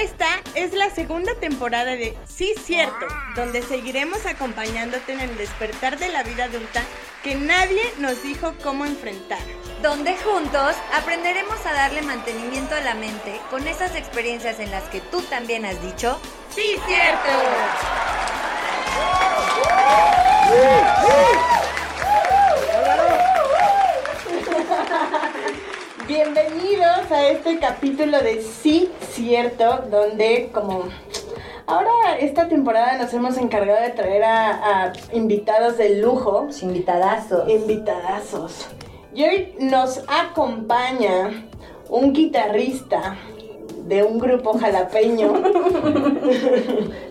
Esta es la segunda temporada de Sí Cierto, donde seguiremos acompañándote en el despertar de la vida adulta que nadie nos dijo cómo enfrentar. Donde juntos aprenderemos a darle mantenimiento a la mente con esas experiencias en las que tú también has dicho Sí Cierto. Bienvenidos a este capítulo de Sí Donde como ahora esta temporada nos hemos encargado de traer a, a invitados de lujo, invitadazos. invitadazos. Y hoy nos acompaña un guitarrista de un grupo jalapeño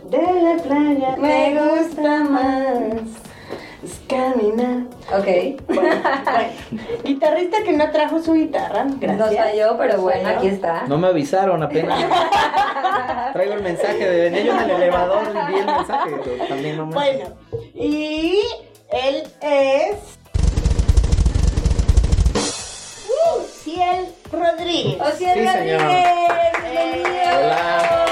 de la playa. Me gusta más es caminar. Ok. Bueno, bueno. Guitarrista que no trajo su guitarra. Gracias. Nos falló, pero bueno, aquí está. No me avisaron apenas. Traigo el mensaje de venía yo en el elevador y vi el mensaje. pero También no me... Bueno, y él es. Ciel Rodríguez. Ociel Sí, señor. Rodríguez, bienvenido. Hola.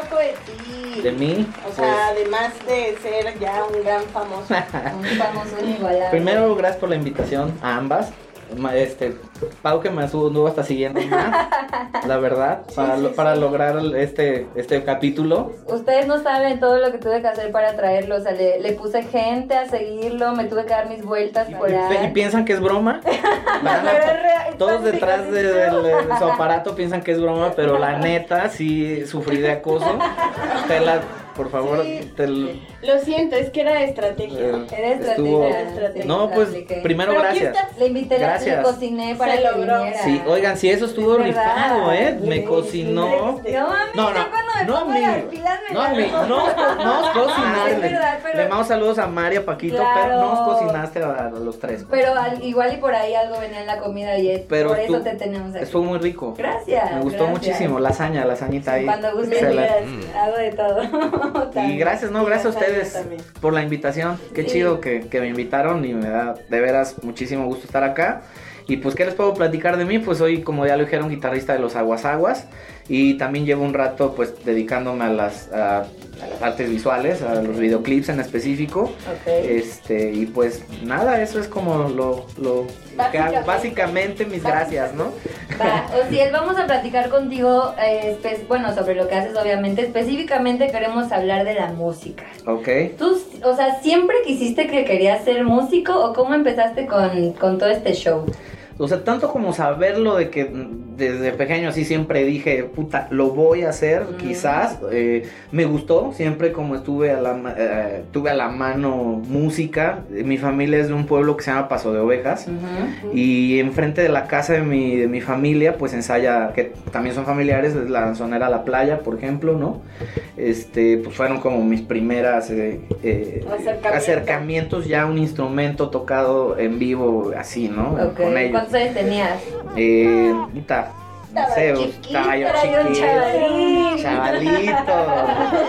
Poco de ti. ¿De mí? O sea, además de ser ya un gran famoso. Un famoso inigualable. Primero, gracias por la invitación a ambas. Este, Pau que me anduvo hasta siguiendo más, la verdad, para, sí, lo- sí. para lograr este, este capítulo. Ustedes no saben todo lo que tuve que hacer para traerlo. O sea, le, le puse gente a seguirlo, me tuve que dar mis vueltas Y, por y- ahí. y piensan que es broma. A- todos detrás de, del- de su aparato piensan que es broma, pero la neta sí sufrí de acoso. Te la, por favor, Sí. te Lo siento, es que era estrategia. eh, Era estuvo- estrategia. sí, No, la pues apliqué. primero Pero aquí gracias. está. Le invité, le Gracias. cociné para Se que logró. viniera. Sí, oigan, si eso estuvo Es verdad. rifado, ¿eh? Sí, Me sí, cocinó. sí. No mami, No, no, no a pongo mí. las pilas me No, la mí, hago. no, no cocinaste. Es verdad, pero- Le mando saludos a María, Paquito, Claro. pero no cocinaste a, a los tres. Pero al- igual y por ahí algo venía en la comida y es- Pero por eso tú- te tenemos aquí. Estuvo muy rico. Gracias. Me gustó gracias. muchísimo. Lasaña, lasañita ahí. Cuando guste hago de todo. Y gracias, no, gracias a ustedes por la invitación. Qué chido que, que me invitaron y me da de veras muchísimo gusto estar acá. Y pues, ¿qué les puedo platicar de mí? Pues soy, como ya lo dijeron, guitarrista de los Aguas Aguas. Y también llevo un rato, pues, dedicándome a las, a, a las artes visuales, a los videoclips en específico. Ok. Este, y pues nada, eso es como lo, lo que. Básicamente. Básicamente mis gracias, ¿no? Va, Ociel, vamos a platicar contigo, eh, bueno, sobre lo que haces, obviamente. Específicamente queremos hablar de la música. Ok. ¿Tú, o sea, siempre quisiste que querías ser músico o cómo empezaste con, con todo este show? O sea, tanto como saberlo de que desde pequeño así siempre dije, puta, lo voy a hacer, quizás. eh, me gustó, siempre como estuve a la, eh, tuve a la mano música. Mi familia es de un pueblo que se llama Paso de Ovejas. Y enfrente de la casa de mi, de mi familia, pues ensaya, que también son familiares, es la sonera La Playa, por ejemplo, ¿no? Este, pues fueron como mis primeras eh, eh, Acercamiento. acercamientos ya a un instrumento tocado en vivo, así, ¿no? Con ellos. ¿cuántos años tenías? Eh, puta, Estaba sé, chiquito, estaba yo chiquito, chavalito.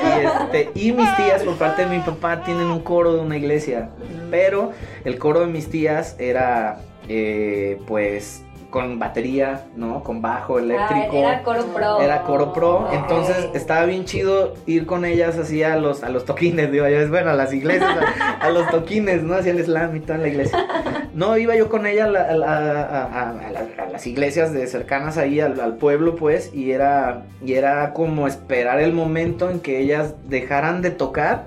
Y, este, y mis tías, por parte de mi papá, tienen un coro de una iglesia. Pero el coro de mis tías era, eh, pues, con batería, ¿no? Con bajo eléctrico. Ah, era coro pro. Era coro pro, entonces estaba bien chido ir con ellas así a los, a los toquines, digo yo, es bueno, a las iglesias, a, a los toquines, ¿no? Hacía el slam y toda la iglesia. No, iba yo con ella a, a a las iglesias de cercanas ahí al, al pueblo, pues, y era, y era como esperar el momento en que ellas dejaran de tocar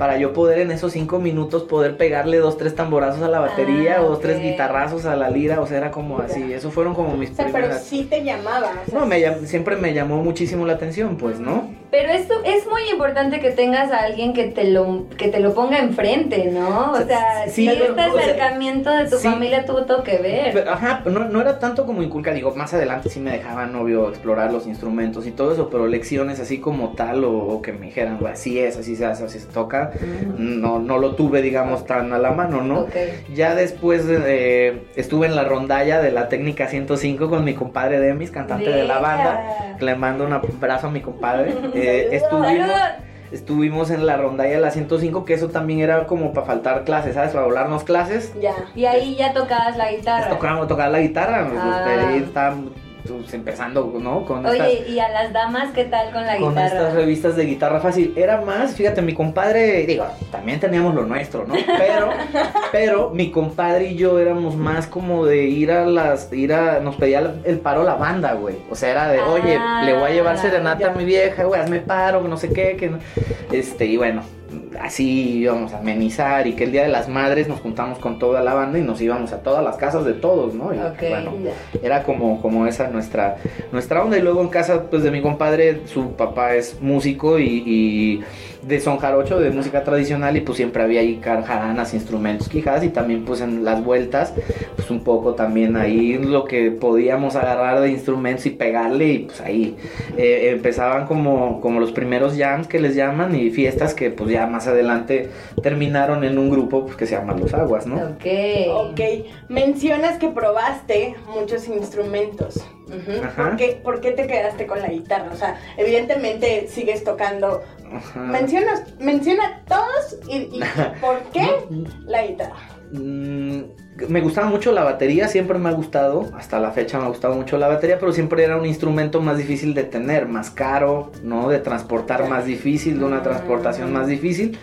para yo poder en esos cinco minutos poder pegarle dos, tres tamborazos a la batería Ah, o dos, tres ok. guitarrazos a la lira, o sea, era como así, eso fueron como mis O sea, pero primeras... sí te llamaba. o sea, No, me siempre me llamó muchísimo la atención, pues, ¿no? Pero esto es muy importante que tengas a alguien que te lo, que te lo ponga enfrente, ¿no? O sea, Sí, si pero, este o sea, acercamiento de tu sí. familia tuvo todo que ver. Pero, ajá, no, no era tanto como inculcar, digo, más adelante sí me dejaban, obvio, explorar los instrumentos y todo eso, pero lecciones así como tal o, o que me dijeran, "Bueno, así es, así se hace, así se toca, no, no lo tuve, digamos, tan a la mano, ¿no? Ok. Ya después eh, estuve en la rondalla de la técnica 105 con mi compadre Demis, cantante de la banda. Le mando un abrazo a mi compadre. Eh, estuvimos, estuvimos en la rondalla de la 105, que eso también era como para faltar clases, ¿sabes? Para volarnos clases. Ya. Y ahí ya tocabas la guitarra. Tocaba, tocaba la guitarra, pues, Ah. ahí estaba- pues, empezando, ¿no? Con Oye, ¿y a las damas qué tal con la con guitarra? estas revistas de guitarra fácil. Era más, fíjate, mi compadre, digo, también teníamos lo nuestro, ¿no? Pero, pero mi compadre y yo éramos más como de ir a las, ir a, nos pedía el paro la banda, güey. O sea, era de, oye, Ah, le voy a llevar serenata ya. a mi vieja, güey, hazme paro, no sé qué, que no- este, y bueno. Así íbamos a amenizar y que el día de las madres nos juntamos con toda la banda y nos íbamos a todas las casas de todos, ¿no? Y bueno, era como, como esa nuestra, nuestra onda. Y luego en casa pues de mi compadre, su papá es músico y, y de son jarocho, de música tradicional, y pues siempre había ahí jaranas, instrumentos, quijadas, y también pues en las vueltas, pues un poco también ahí lo que podíamos agarrar de instrumentos y pegarle, y pues ahí eh, empezaban como, como los primeros jams que les llaman, y fiestas que pues ya más adelante terminaron en un grupo pues, que se llama Los Aguas, ¿no? Ok. Ok, mencionas que probaste muchos instrumentos. Ajá. ¿Por, qué, por qué te quedaste con la guitarra? O sea, evidentemente sigues tocando. Ajá. Mencionas, menciona todos y, y ¿por qué la guitarra? Mm, me gustaba mucho la batería, siempre me ha gustado, hasta la fecha me ha gustado mucho la batería, pero siempre era un instrumento más difícil de tener, más caro, ¿no? De transportar más difícil, de una transportación más difícil.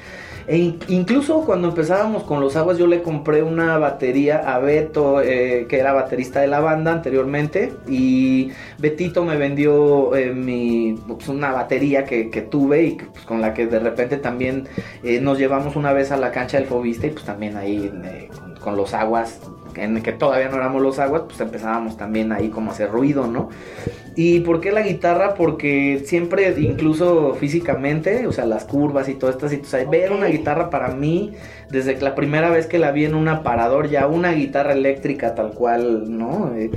E in- incluso cuando empezábamos con los aguas, yo le compré una batería a Beto, eh, que era baterista de la banda anteriormente, y Betito me vendió eh, mi, pues, una batería que, que tuve y pues, con la que de repente también eh, nos llevamos una vez a la cancha del Fobista y pues también ahí con, los aguas, en que todavía no éramos los aguas, pues empezábamos también ahí como a hacer ruido, ¿no? ¿Y por qué la guitarra? Porque siempre, incluso físicamente, o sea, las curvas y todas estas situaciones, ver Ok. una guitarra para mí, desde que la primera vez que la vi en un aparador, ya una guitarra eléctrica tal cual, ¿no? Eh,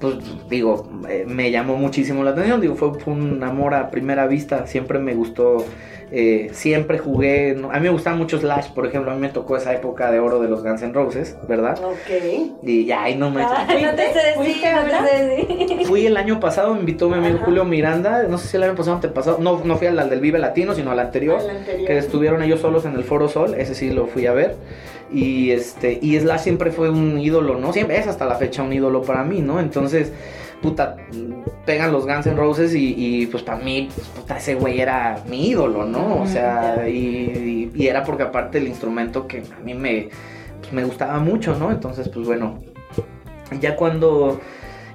pues digo, eh, me llamó muchísimo la atención, digo, fue, fue un amor a primera vista, siempre me gustó, eh, siempre jugué, ¿no? a mí me gustaba mucho Slash, por ejemplo, a mí me tocó esa época de oro de los Guns N' Roses, ¿verdad? Ok. Y ya, ahí no me... Ay, no te sé decir, ¿Fuiste no te sé decir. Fui el año pasado, me invitó mi amigo Ajá. Julio Miranda, no sé si el año pasado o antepasado, no, no fui al, al del Vive Latino, sino al anterior, Al anterior. que estuvieron ellos solos en el Foro Sol, ese sí lo fui a ver. Y este, y Slash siempre fue un ídolo, ¿no? Siempre es hasta la fecha un ídolo para mí, ¿no? Entonces, puta, pegan los Guns N' Roses y, y, pues para mí, pues, puta, ese güey era mi ídolo, ¿no? O sea, y, y- y era porque aparte el instrumento que a mí me, pues, me gustaba mucho, ¿no? Entonces, pues bueno, ya cuando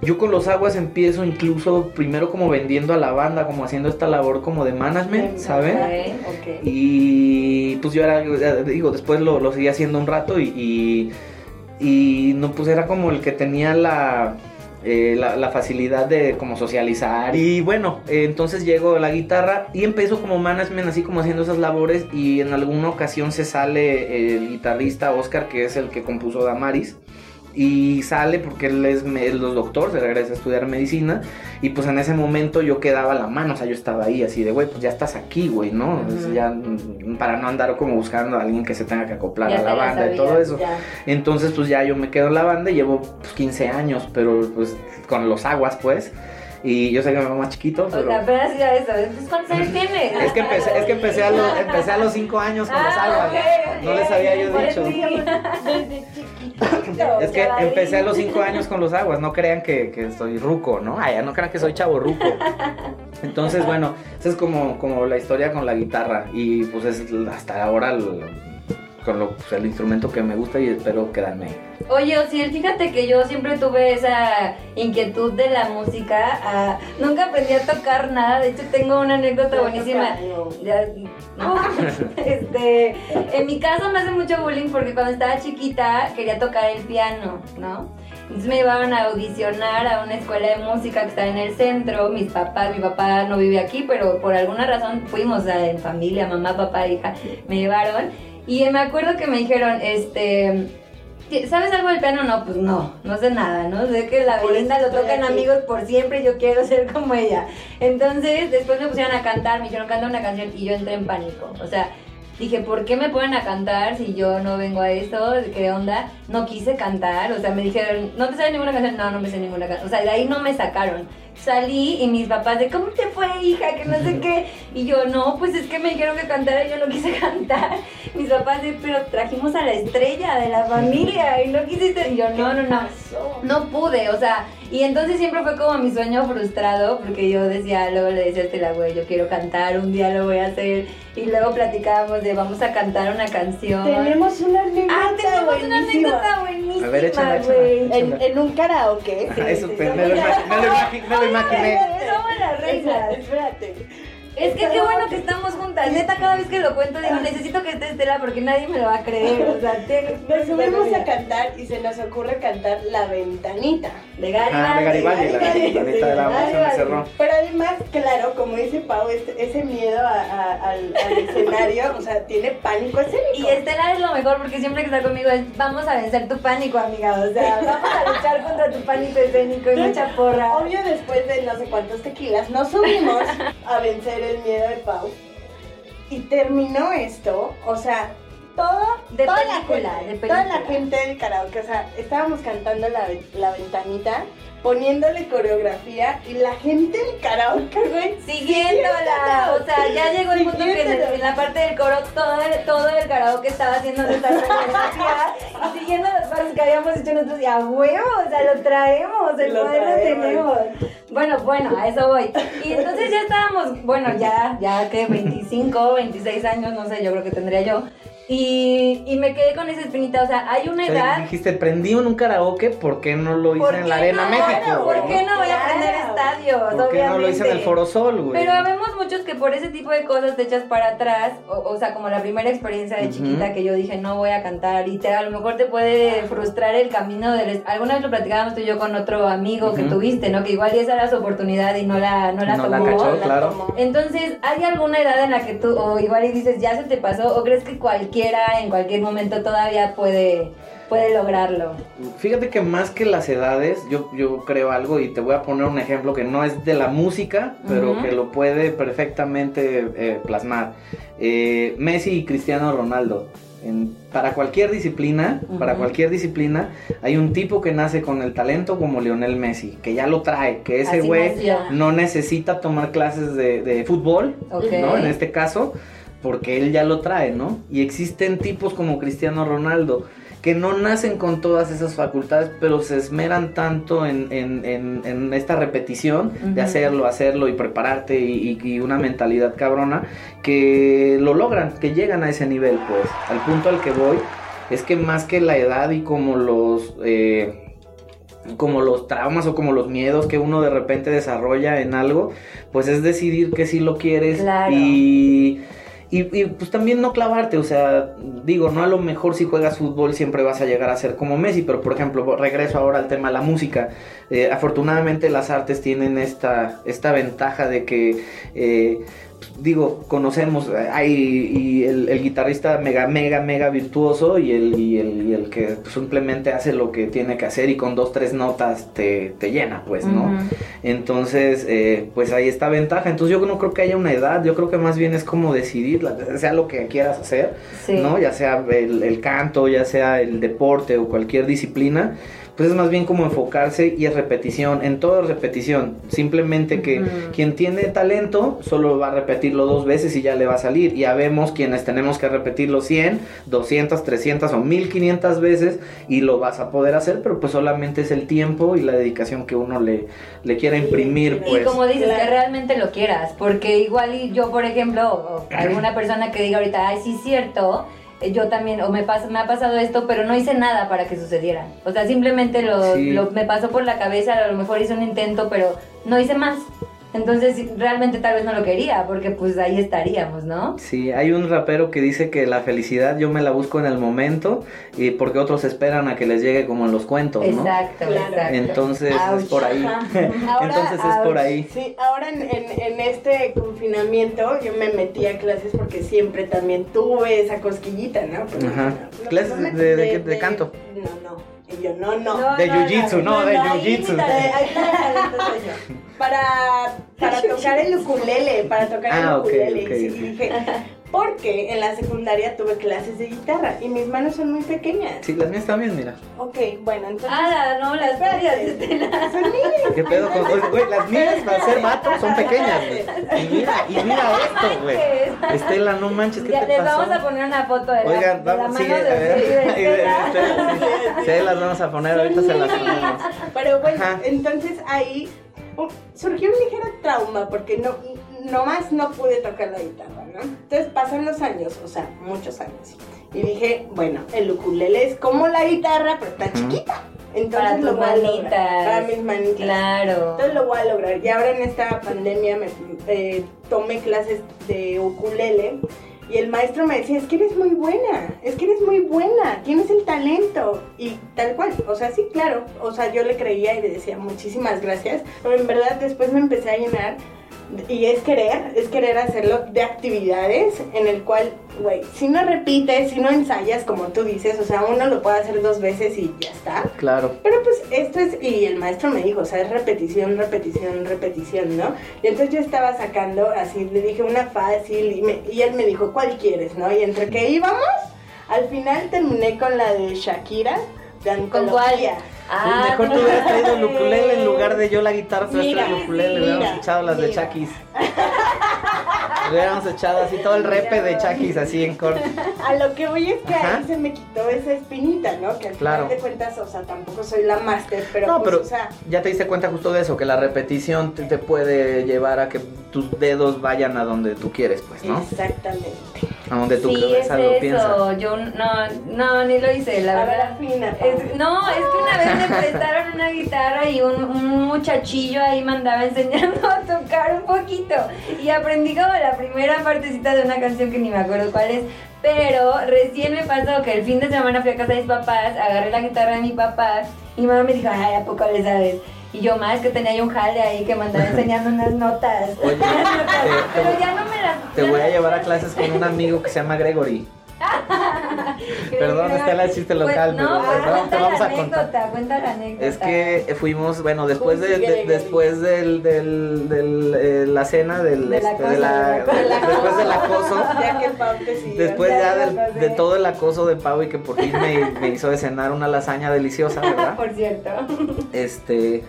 yo con los aguas empiezo incluso primero como vendiendo a la banda, como haciendo esta labor como de management, ¿saben? Ok, ok. Y pues yo era, digo, después lo, lo seguí haciendo un rato y, y, y, no, pues era como el que tenía la, eh, la, la facilidad de como socializar. Y bueno, eh, entonces llego a la guitarra y empiezo como management, así como haciendo esas labores y en alguna ocasión se sale el guitarrista Oscar, que es el que compuso Damaris. Y sale porque él es, es doctor, se regresa a estudiar medicina. Y pues en ese momento yo quedaba la mano, o sea, yo estaba ahí así de, güey, pues ya estás aquí, güey, ¿no? Entonces, Ujú. ya mm, para no andar como buscando a alguien que se tenga que acoplar Ya a la banda y sabías, todo eso. Ya. Entonces, pues ya yo me quedo en la banda y llevo pues, 15 años, pero pues con los aguas, pues. Y yo sé que me veo más chiquito, O pero. sea, apenas iba a eso. ¿cuántos años tienes? Es que empecé, es que empecé a, los, empecé a los 5 años con los Ah, aguas. ok, No ok. les había yo dicho. Es que Chavadín. empecé a los 5 años con los aguas, no crean que, que soy ruco, ¿no? Ay, no crean que soy chavo ruco. Entonces, bueno, esa es como, como la historia con la guitarra y pues es hasta ahora el, con lo, pues, el instrumento que me gusta y espero quedarme ahí. Oye, Osiel, fíjate que yo siempre tuve esa inquietud de la música. ah, nunca aprendí a tocar nada. De hecho, tengo una anécdota Yo buenísima. no, este, en mi caso me hace mucho bullying porque cuando estaba chiquita quería tocar el piano, ¿no? Entonces me llevaron a audicionar a una escuela de música que está en el centro. Mis papás, mi papá no vive aquí, pero por alguna razón fuimos en familia, mamá, papá, hija, me llevaron. Y me acuerdo que me dijeron, este, ¿sabes algo del piano? No, pues no, no sé nada, ¿no? Sé que la Belinda lo tocan amigos por siempre, yo quiero ser como ella. Entonces, después me pusieron a cantar, me dijeron canta una canción y yo entré en pánico. O sea, dije, ¿por qué me ponen a cantar si yo no vengo a eso? ¿Qué onda? No quise cantar, o sea, me dijeron, ¿no te sabes ninguna canción? No, no me sé ninguna canción. O sea, de ahí no me sacaron. Salí y mis papás de, ¿cómo te fue, hija? Que no sé qué. Y yo, no, pues es que me dijeron que cantara y yo no quise cantar. Mis papás de, pero trajimos a la estrella de la familia y no quisiste. Y yo, no, no, no. No pude, o sea, Y entonces siempre fue como mi sueño frustrado, porque yo decía, luego le decía a Estela, güey, yo quiero cantar, un día lo voy a hacer. Y luego platicábamos de vamos a cantar una canción. Tenemos una anécdota Ah, tenemos una buenísima. anécdota buenísima, A ver, échala, échala. En, en un karaoke. Ajá, eso, pues, me lo imaginé. Somos las reinas. Espérate. Es que qué bueno que estamos juntas. Neta, cada vez que lo cuento digo, necesito que esté Estela porque nadie me lo va a creer. O sea, Nos subimos a cantar y se nos ocurre cantar La Ventanita. de Garibaldi. Ah, de Garibaldi, la ventanita de la voz cerró. Pero además, claro, como dice Pau, este- ese miedo a- a- al, al escenario, o sea, tiene pánico escénico. Y Estela es lo mejor porque siempre que está conmigo es vamos a vencer tu pánico, amiga. O sea, vamos a luchar contra tu pánico escénico y mucha porra. Obvio, después de no sé cuántos tequilas, nos subimos a vencer el miedo de Pau. Y terminó esto, o sea, todo, De toda, película, la gente, de toda la película. gente del karaoke, o sea, estábamos cantando la, la ventanita, poniéndole coreografía y la gente del karaoke, güey, Siguiéndola, o sea, ya llegó el punto que en, la parte del coro todo el, todo el karaoke estaba haciendo nuestra coreografía y siguiendo los pasos que habíamos hecho nosotros y a huevo, o sea, lo traemos, el Lo poder lo tenemos. Bueno, bueno, a eso voy. Y entonces ya estábamos, bueno, ya, ya que 25, 26 años, no sé, yo creo que tendría yo. Y, y me quedé con esa espinita, o sea, hay una O sea, edad dijiste, prendí en un karaoke, ¿por qué no lo hice ¿Por en la Arena no? México, güey? ¿Por qué no voy a Claro. aprender estadios? ¿Por qué no lo hice en el obviamente? Foro Sol, güey? Pero habemos muchos que por ese tipo de cosas te echas para atrás, o, o sea, como la primera experiencia de chiquita que yo dije no voy a cantar y te, a lo mejor te puede frustrar el camino del... Alguna vez lo platicábamos tú y yo con otro amigo que tuviste, ¿no? Que igual esa era su oportunidad y no la, no la No la tomó. cachó, La claro. tomó. Entonces, ¿hay alguna edad en la que tú, o igual y dices, ya se te pasó, o crees que cualquiera en cualquier momento todavía puede, puede lograrlo? Fíjate que más que las edades, yo, yo creo algo y te voy a poner un ejemplo que no es de la música, pero Ujú. que lo puede perfectamente eh, plasmar. Eh, Messi y Cristiano Ronaldo. En- para cualquier disciplina, para Ujú. cualquier disciplina, hay un tipo que nace con el talento como Lionel Messi, que ya lo trae, que ese güey no necesita tomar clases de, de fútbol, Ok. ¿no? En este caso, porque él ya lo trae, ¿no? Y existen tipos como Cristiano Ronaldo que no nacen con todas esas facultades, pero se esmeran tanto en, en- en- en esta repetición de hacerlo, hacerlo y prepararte y, y- y una mentalidad cabrona, que lo logran, que llegan a ese nivel, pues. Al punto al que voy es que más que la edad y como los... eh, como los traumas o como los miedos que uno de repente desarrolla en algo, pues es decidir que sí lo quieres Claro. y, y, pues también no clavarte, o sea, digo, no a lo mejor si juegas fútbol siempre vas a llegar a ser como Messi, pero por ejemplo, regreso ahora al tema de la música, Eh, afortunadamente las artes tienen esta, esta ventaja de que... eh, digo, conocemos, eh, hay y el, el guitarrista mega, mega, mega virtuoso y el, y el, y el que simplemente hace lo que tiene que hacer y con dos, tres notas te, te llena, pues, ¿no? Entonces, eh, pues ahí está ventaja. Entonces yo no creo que haya una edad, yo creo que más bien es como decidir, sea lo que quieras hacer, Sí. ¿no? Ya sea el, el canto, ya sea el deporte o cualquier disciplina, pues es más bien como enfocarse y es repetición, en todo es repetición. Simplemente que quien tiene talento solo va a repetirlo dos veces y ya le va a salir. Y ya vemos quienes tenemos que repetirlo 100, 200, 300 o 1500 veces y lo vas a poder hacer, pero pues solamente es el tiempo y la dedicación que uno le, le quiera imprimir, Y pues. como dices, Claro. que realmente lo quieras, porque igual y yo, por ejemplo, o alguna persona que diga ahorita, ay, sí es cierto, yo también, o me, pas- me ha pasado esto, pero no hice nada para que sucediera. O sea, simplemente lo, Sí. lo- me pasó por la cabeza, a lo mejor hice un intento, pero no hice más. Entonces, realmente tal vez no lo quería, porque pues ahí estaríamos, ¿no? Sí, hay un rapero que dice que la felicidad yo me la busco en el momento y porque otros esperan a que les llegue como en los cuentos, ¿no? Exacto, Claro. exacto. Entonces Ouch. es por ahí. Ajá. Entonces es por ahí. Sí, ahora en, en- en este confinamiento yo me metí a clases porque siempre también tuve esa cosquillita, ¿no? Ajá. no, ¿Clases no me- de- de qué- de canto? No, no. Y yo, no, no. No, De jiu-jitsu, no, de ahí jiu-jitsu. Para, para tocar el ukulele, para tocar Ah, el ok, ukulele. ok, y sí, ok. dije, Porque en la secundaria tuve clases de guitarra y mis manos son muy pequeñas. Sí, las mías también, mira. Ok, bueno, entonces. Ah, no, las Estela. Son mías. ¿Qué pedo con oye, güey? Las mías para ser vato son pequeñas, güey. Y mira, y mira esto, güey. Estela, no manches, ¿qué Ya, te les pasó? vamos a poner una foto de la, Oigan, de la vamos, mano sí, de, a ver. sí, de y de- Estela. sí, sí, las vamos a poner, ahorita se las ponemos. Pero bueno, Ajá. entonces ahí surgió un ligero trauma porque no nomás no pude tocar la guitarra, ¿no? Entonces pasan los años, o sea, muchos años. Y dije, bueno, el ukulele es como la guitarra, pero está chiquita. Entonces Para lo tus voy a lograr. manitas. Para mis manitas. Claro. Entonces lo voy a lograr. Y ahora en esta pandemia me eh, tomé clases de ukulele y el maestro me decía, es que eres muy buena, es que eres muy buena, tienes el talento. Y tal cual, o sea, sí, claro. O sea, yo le creía y le decía muchísimas gracias, pero en verdad después me empecé a llenar. Y es querer, es querer hacerlo de actividades en el cual, güey, si no repites, si no ensayas, como tú dices, o sea, uno lo puede hacer dos veces y ya está. Claro. Pero pues esto es, y el maestro me dijo, o sea, es repetición, repetición, repetición, ¿no? Y entonces yo estaba sacando, así, le dije una fácil, y, me- y él me dijo, ¿cuál quieres, no? Y entre que íbamos, al final terminé con la de Shakira, de ¿Con cuál? Ah, Mejor no tú hubieras traído el ukulele en lugar de yo la guitarra, tú hubieras traído el ukulele, mira, hubiéramos echado las de. Chakis. Hubiéramos echado así todo el repe de Chakis así en corto. A lo que voy es que Ajá. ahí se me quitó esa espinita, ¿no? Que al Claro. final de cuentas, o sea, tampoco soy la máster, pero No, pues, pero o sea, ya te diste cuenta justo de eso, que la repetición te, te puede llevar a que tus dedos vayan a donde tú quieres, pues, ¿no? exactamente. A donde tu Sí, es cabeza lo piensa. eso. Yo no, no, ni lo hice, la A verdad. afina, Es- no, es que una vez me prestaron una guitarra y un, un muchachillo ahí me andaba enseñando a tocar un poquito. Y aprendí como la primera partecita de una canción que ni me acuerdo cuál es. Pero recién me pasó que el fin de semana fui a casa de mis papás, agarré la guitarra de mi papá y mi mamá me dijo, ay, ¿a poco le sabes? Y yo más que tenía yo un jale ahí que me andaba enseñando unas notas. Oye, notas. te- pero ya no me las... Te voy a no- llevar a clases con un amigo que se llama Gregory. Perdón, está el chiste local, Pues, no, pero pues te vamos- a contar. anécdota, cuenta la anécdota. Es que fuimos, bueno, después de, Consigue de- después del, del, del, eh, la cena del este, de la, después del acoso, Ya que Pau te siguió. después Ya del- de todo el acoso de Pau y que por fin me, me hizo de cenar una lasaña deliciosa, ¿verdad? Por cierto. Este,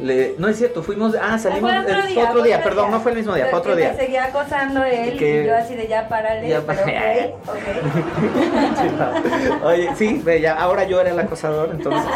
le, no es cierto, fuimos, ah, salimos, Fue otro día, otro perdón, día. no fue el mismo día, fue otro día. Me seguía acosando él Que- y yo así de ya párale. Ya, pero ok, ok. Oye, sí, ya, ahora yo era el acosador, entonces.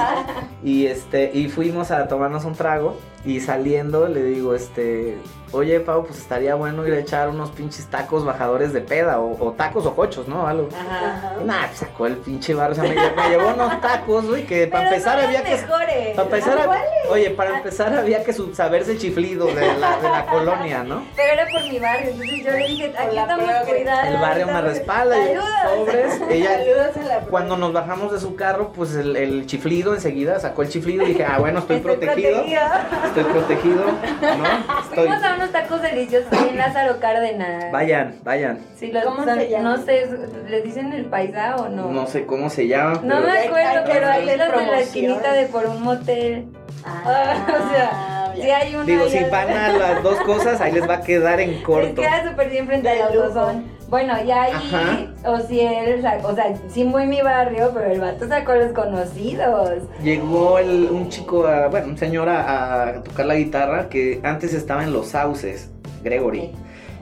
Y este, y fuimos a tomarnos un trago y saliendo le digo, este, oye Pau, pues estaría bueno ir a echar unos pinches tacos bajadores de peda o, o tacos o cochos, ¿no? Algo. Ajá. Ajá. Nah, pues sacó el pinche bar, o sea, me, lle- me llevó unos tacos, güey, que para empezar son había los que... mejores. Para empezar, Ah, oye, para empezar había que saberse chiflido de la, de la colonia, ¿no? Pero era por mi barrio, entonces yo le dije, aquí estamos cuidados. El barrio me respalda y sobres. Ella, Saludos a la Cuando nos bajamos de su carro, pues el, el chiflido enseguida sacó el chiflido y dije, ah, bueno, estoy, protegido. Estoy protegido, ¿no? Estoy. A unos tacos deliciosos ahí en Lázaro Cárdenas. Vayan, vayan. Sí, los- ¿Cómo son- se llama? No sé, ¿les dicen el paisa o no? No sé cómo se llama. No pero- me Hay- acuerdo, hay pero ahí hacerle los de la esquinita de por un motel. Ah, o sea, si hay una. Digo, si van a las dos cosas, ahí les va a quedar en Les corto. queda súper bien frente De al lujo. Bueno, ya ahí, Ajá. o si él, sacó- o sea, sí muy mi barrio, pero el vato sacó a los conocidos. Llegó el- un chico, a- bueno, un señor a, a tocar la guitarra que antes estaba en Los Sauces, Gregory.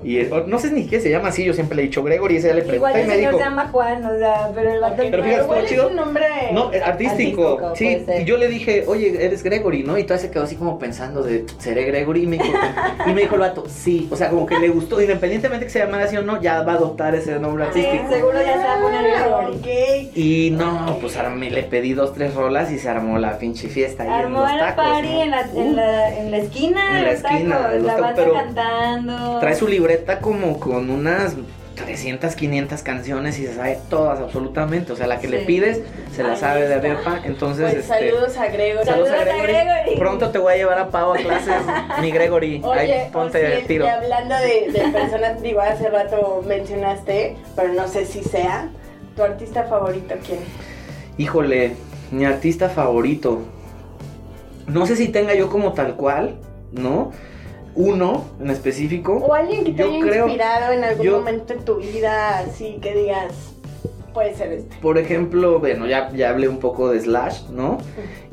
Y eh, no sé ni qué se llama así, yo siempre le he dicho Gregory, ese ya le Igual pregunté y el me señor dijo. se llama Juan, o sea, pero el vato... Pero fíjate, igual es chido. un nombre No, artístico, Artístico, sí. Y yo le dije, oye, eres Gregory, ¿no? Y todavía se quedó así como pensando de, ¿seré Gregory? Y me dijo, y me dijo el vato, sí. O sea, como que le gustó, independientemente que se llamara así o no, ya va a adoptar ese nombre Sí, artístico. seguro ya se va a poner Ah, Gregory. ok. Y no, pues armé, le pedí dos, tres rolas y se armó la pinche fiesta ahí en Armó los el tacos. party ¿no? en, la, en, la, en la esquina En la los esquina tacos, los la tacos, banda pero cantando. Trae su libreta como con unas 300, 500 canciones y se sabe todas absolutamente. O sea, la que le pides se la Ahí sabe de. Averpa. Entonces, Pues este. saludos a Gregory. Saludos a Saludos a Gregory. Gregory. Pronto te voy a llevar a Pau a clases, mi Gregory. Oye, Ahí ponte Osiel, el tiro. y hablando de, de personas, digo, hace rato mencionaste, pero no sé si sea, ¿tu artista favorito quién? Híjole, mi artista favorito. No sé si tenga yo como tal cual, ¿no? Uno en específico. O alguien que te haya creo- inspirado en algún yo- momento en tu vida, así que digas, puede ser este. Por ejemplo, bueno, ya, ya hablé un poco de Slash, ¿no?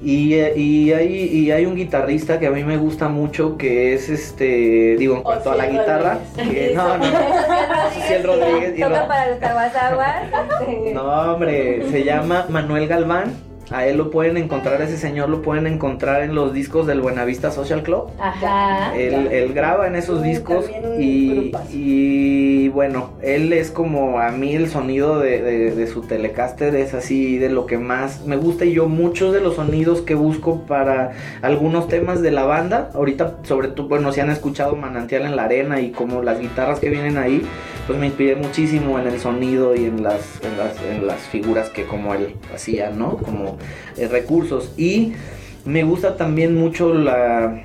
Y, eh, y, hay, y hay un guitarrista que a mí me gusta mucho que es este, digo, en cuanto a la guitarra, que no, no, Ociel Rodríguez Toca para los no, hombre, se llama Manuel Galván. A él lo pueden encontrar, ese señor lo pueden encontrar en los discos del Buenavista Social Club. Ajá. Él, él graba en esos Sí, discos y, y bueno, él es como a mí el sonido de, de- de su Telecaster es así de lo que más me gusta y yo muchos de los sonidos que busco para algunos temas de la banda, ahorita sobre todo, bueno, si han escuchado Manantial en la Arena y como las guitarras que vienen ahí, pues me inspiré muchísimo en el sonido y en las, en las, en las figuras que como él hacía, ¿no? Como eh, recursos y me gusta también mucho la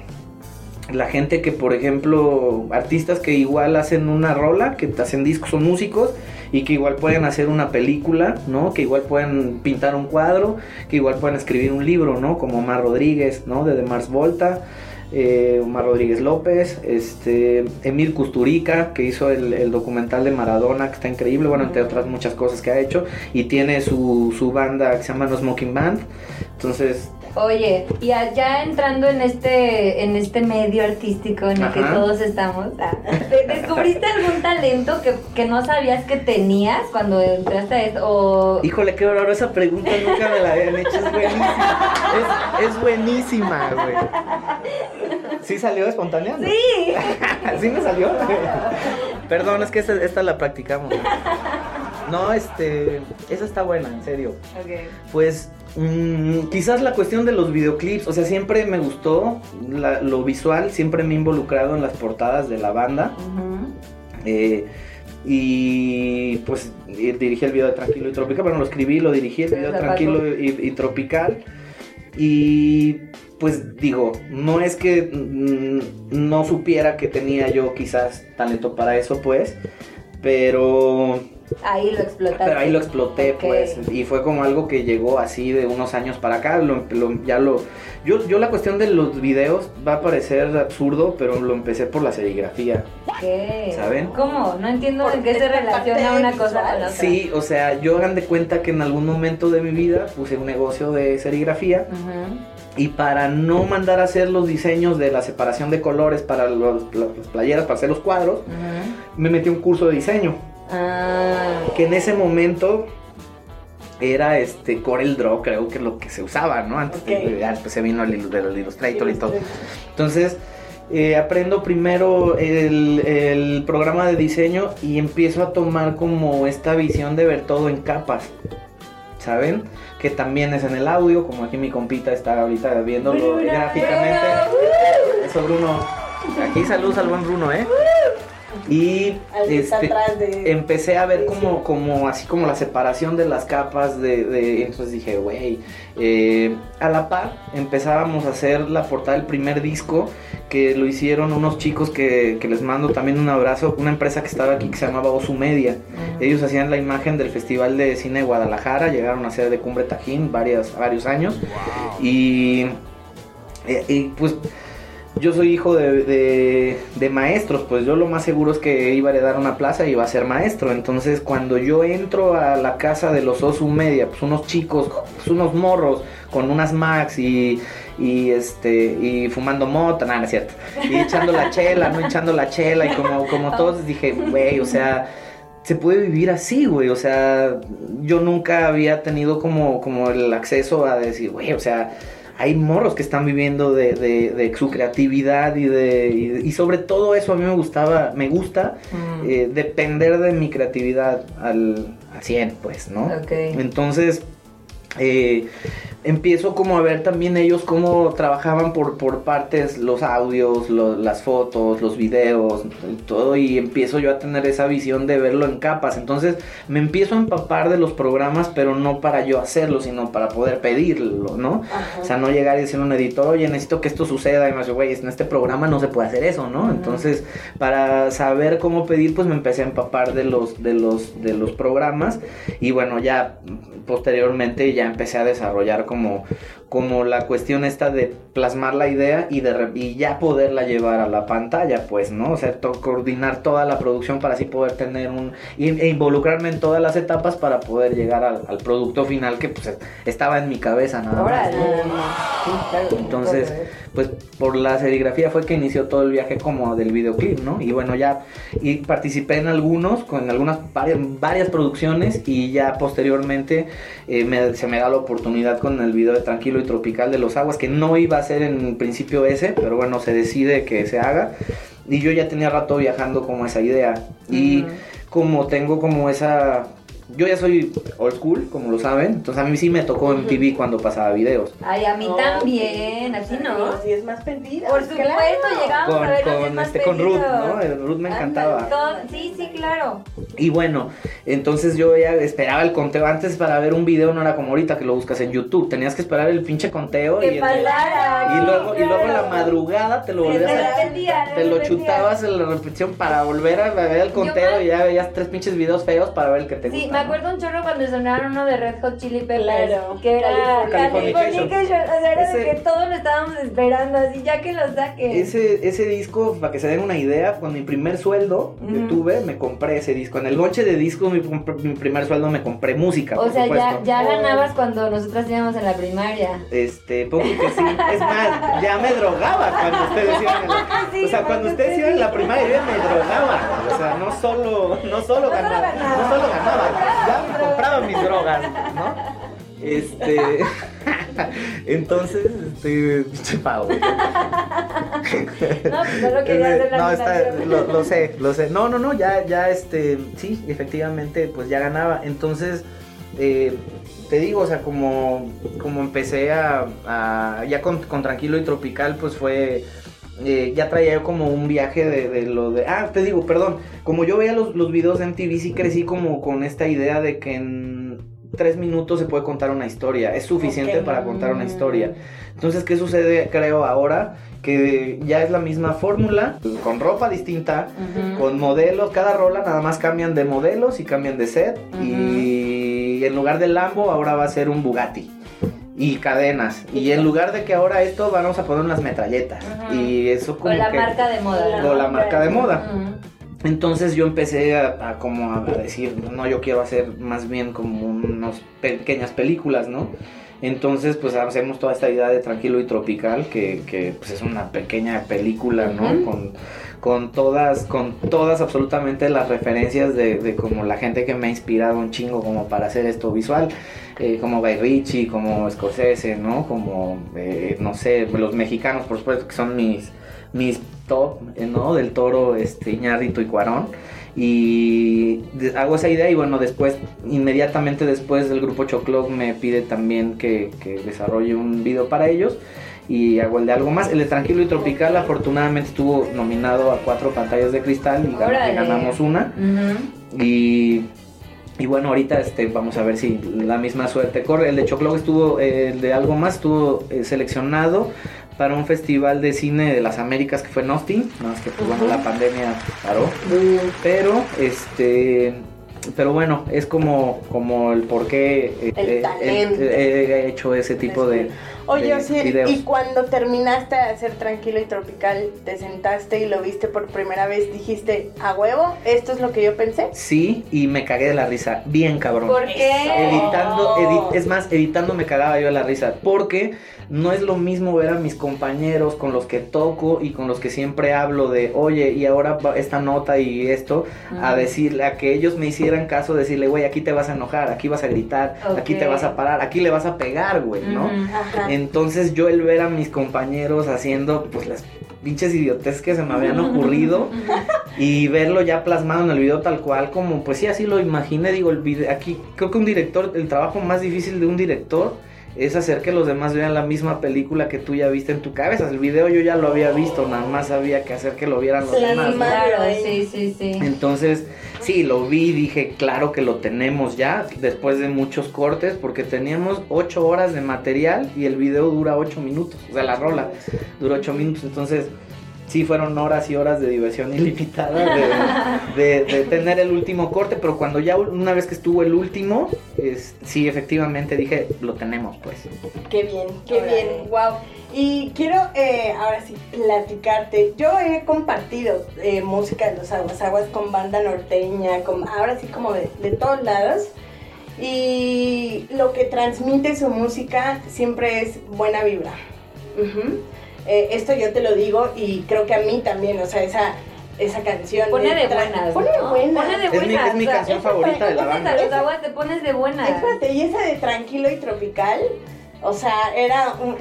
la gente que, por ejemplo, artistas que igual hacen una rola, que hacen discos o músicos y que igual pueden hacer una película, ¿no? Que igual pueden pintar un cuadro, que igual pueden escribir un libro, ¿no? Como Omar Rodríguez, ¿no? De, de Mars Volta, eh, Omar Rodríguez López, este, Emir Kusturica, que hizo el, el documental de Maradona, que está increíble, bueno, entre otras muchas cosas que ha hecho, y tiene su, su banda que se llama No Smoking Band, entonces Oye, y ya entrando en este, en este medio artístico en el que todos estamos, ah, ¿te- ¿descubriste algún talento que, que no sabías que tenías cuando entraste a esto? O... Híjole, qué horror, esa pregunta nunca me la habían hecho, es buenísima. Es, es buenísima, güey. ¿Sí salió espontánea? no? Sí. ¿Sí me salió? Perdón, es que esta, esta la practicamos. No, este, esa está buena, en serio. Ok. Pues mm, quizás la cuestión de los videoclips, o sea, siempre me gustó la- lo visual, siempre me he involucrado en las portadas de la banda. Eh, y pues eh, dirigí el video de Tranquilo y Tropical, bueno, lo escribí, lo dirigí el Sí, video Tranquilo y, y Tropical. Y pues digo, no es que mm, no supiera que tenía yo quizás talento para eso, pues, pero, Ahí lo explotaste. pero ahí lo exploté, Ok. pues, y fue como algo que llegó así de unos años para acá, lo- lo- ya lo... Yo, yo la cuestión de los videos va a parecer absurdo, pero lo empecé por la serigrafía. ¿Qué? ¿Saben? ¿Cómo? No entiendo en qué se relaciona una cosa visual. con la otra. Sí, o sea, yo hagan de cuenta que en algún momento de mi vida puse un negocio de serigrafía Ujú. y para no mandar a hacer los diseños de la separación de colores para los- las playeras, para hacer los cuadros, Ujú. me metí a un curso de diseño. Ah. Que en ese momento era este Corel Draw, creo que lo que se usaba, ¿no? Antes de- se vino el, Illustrator y todo. Entonces, eh, aprendo primero el, el programa de diseño y empiezo a tomar como esta visión de ver todo en capas. ¿Saben? Que también es en el audio, como aquí mi compita está ahorita viéndolo Bruno, gráficamente. Eso, Bruno. Aquí saludos al buen Bruno, ¿eh? Y este, de... empecé a ver Sí, como, sí. como así como la separación de las capas de, de- entonces dije güey eh, a la par empezábamos a hacer la portada del primer disco que lo hicieron unos chicos que, que les mando también un abrazo una empresa que estaba aquí que se llamaba Osu Media. Ellos hacían la imagen del Festival de Cine de Guadalajara llegaron a ser de Cumbre Tajín varias, varios años. Y, eh, y, pues yo soy hijo de, de- maestros, pues yo lo más seguro es que iba a heredar una plaza y iba a ser maestro. Entonces cuando yo entro a la casa de los Osu Media, pues unos chicos, pues unos morros con unas Max y, y este y fumando mota, nada, es cierto. Y echando la chela, no echando la chela y como, como todos dije, güey, o sea, se puede vivir así, güey. O sea, yo nunca había tenido como, como el acceso a decir, güey, o sea, hay morros que están viviendo de, de- de su creatividad y de y, y sobre todo eso a mí me gustaba, me gusta Mm. eh, depender de mi creatividad al, al 100, pues, ¿no? Entonces, eh, empiezo como a ver también ellos cómo trabajaban por, por partes los audios, lo- las fotos, los videos, y todo, y empiezo yo a tener esa visión de verlo en capas. Entonces, me empiezo a empapar de los programas, pero no para yo hacerlo, sino para poder pedirlo, ¿no? Ajá. O sea, no llegar y decir a un editor, oye, necesito que esto suceda. Y me dice, güey, en este programa no se puede hacer eso, ¿no? Entonces, para saber cómo pedir, pues me empecé a empapar de los, de los, de los programas. Y bueno, ya posteriormente ya ya empecé a desarrollar como, como la cuestión esta de plasmar la idea y, de, y ya poderla llevar a la pantalla, pues, ¿no? O sea, to- coordinar toda la producción para así poder tener un... e involucrarme en todas las etapas para poder llegar al, al producto final que pues estaba en mi cabeza nada más. ¿no? Nada más. Sí, claro. Entonces, pues por la serigrafía fue que inició todo el viaje como del videoclip, ¿no? Y bueno, ya y participé en algunos, con algunas varias, varias producciones y ya posteriormente eh, me- se me da la oportunidad con el video de Tranquilo y Tropical de los Aguas, que no iba a ser en principio ese, pero bueno, se decide que se haga. Y yo ya tenía rato viajando como esa idea. Y como tengo como esa... Yo ya soy old school, como lo saben, entonces a mí sí me tocó en TV cuando pasaba videos. Ay, a mí No, también, así no. Sí, es más perdida. Por supuesto, claro. llegamos Con, a ver con, demás este, con Ruth. ¿no? El Ruth me encantaba. Todo- sí, sí, claro. Y bueno, entonces yo ya esperaba el conteo. Antes para ver un video no era como ahorita que lo buscas en YouTube. Tenías que esperar el pinche conteo. Que y, pasara. y luego, y luego en la madrugada te lo volvías a... Te lo chutabas en la repetición para volver a ver el conteo y ya veías tres pinches videos feos para ver el que te gusta. Sí. Acuerdo un chorro cuando sonaron uno de Red Hot Chili Peppers. Claro. Que era Californication. Californication. O sea, era de que todos lo estábamos esperando, así ya que lo saquen. Ese, ese disco, para que se den una idea, con mi primer sueldo que tuve, me compré ese disco. En el bonche de discos, mi, primer sueldo me compré música. O por sea, ya, ya ganabas cuando nosotras íbamos en la primaria. Este, poco que sí. Es más, ya me drogaba cuando ustedes iban en la, Sí, O sea, cuando ustedes iban en la primaria, yo me drogaba. O sea, no solo, no solo ganaba, ganaba. no solo ganaba, ya me compraba mis drogas, ¿no? Este. Entonces, este. Pinche pavo. No, pues solo quería hacer la No, está, lo, lo sé, lo sé. No, no, no, ya, ya, este, sí, efectivamente, pues ya ganaba. Entonces, eh, te digo, o sea, como, como empecé a, a- ya con, con Tranquilo y Tropical, pues fue, eh, ya traía yo como un viaje de, de lo de, ah, te digo, perdón, como yo veía los, los videos de MTV, sí crecí como con esta idea de que en tres minutos se puede contar una historia, es suficiente para contar una historia. Entonces, ¿qué sucede, creo, ahora? Que ya es la misma fórmula, con ropa distinta, con modelos, cada rola nada más cambian de modelos y cambian de set. Y en lugar del Lambo, ahora va a ser un Bugatti. Y cadenas. Y en lugar de que ahora esto, vamos a poner unas metralletas. Y eso como Con la que- marca de moda. o la marca de moda. Entonces yo empecé a, a como a decir, no, yo quiero hacer más bien como unas pequeñas películas, ¿no? Entonces pues hacemos toda esta idea de Tranquilo y Tropical, que, que, pues es una pequeña película, ¿no? Con, con todas, con todas absolutamente las referencias de, de como la gente que me ha inspirado un chingo como para hacer esto visual, eh, como Guy Ritchie, como Scorsese, ¿no? Como, eh, no sé, los mexicanos, por supuesto, que son mis, mis top, eh, ¿no? Del Toro, este, Iñárritu y Cuarón. Y hago esa idea y bueno, después, inmediatamente después del grupo Choclog me pide también que, que desarrolle un video para ellos y hago el de algo más. El de Tranquilo y Tropical afortunadamente estuvo nominado a cuatro pantallas de cristal y, ganamos una. Y, y bueno, ahorita este, vamos a ver si la misma suerte corre. El de Choclog estuvo, eh, el de algo más estuvo eh, seleccionado para un festival de cine de las Américas que fue en Austin. No, es que pues bueno, la pandemia paró. Pero, este, pero bueno, es como, como el por qué eh, El eh, talento. eh, he hecho ese tipo de, Oye, de Osiel, videos. y cuando terminaste de hacer Tranquilo y Tropical, te sentaste y lo viste por primera vez, dijiste, a huevo, esto es lo que yo pensé. Sí, y me cagué de la risa, bien cabrón. ¿Por qué? Editando, edi- es más, editando me cagaba yo de la risa, porque no es lo mismo ver a mis compañeros con los que toco y con los que siempre hablo de, oye, y ahora esta nota y esto, a decirle, a que ellos me hicieran caso, decirle, güey, aquí te vas a enojar, aquí vas a gritar, aquí te vas a parar, aquí le vas a pegar, güey, ¿no? Entonces yo el ver a mis compañeros haciendo pues las pinches idiotes que se me habían ocurrido y verlo ya plasmado en el video tal cual como pues sí así lo imaginé, digo, el video aquí creo que un director, el trabajo más difícil de un director es hacer que los demás vean la misma película que tú ya viste en tu cabeza. El video yo ya lo había visto, nada más había que hacer que lo vieran los Sí, demás. ¿no? Claro, sí, sí, sí. Entonces, sí, lo vi y dije, claro que lo tenemos ya, después de muchos cortes, porque teníamos 8 horas de material y el video dura 8 minutos, o sea, la rola dura 8 minutos, entonces sí fueron horas y horas de diversión ilimitada de, de, tener el último corte, pero cuando ya una vez que estuvo el último, es, sí, efectivamente dije, lo tenemos pues. Qué bien, qué bien, wow. Y quiero eh, ahora sí platicarte. Yo he compartido eh, música de los Aguas Aguas con banda norteña, con, ahora sí como de, de todos lados. Y lo que transmite su música siempre es buena vibra. Ujú. Eh, esto yo te lo digo y creo que a mí también, o sea, esa, esa canción. Pone de buenas. Pone de buenas. Pone de Es mi, buenas. es mi o sea, canción favorita de la banda. los aguas, te pones de buenas. Espérate, y esa de tranquilo y tropical, o sea, era un...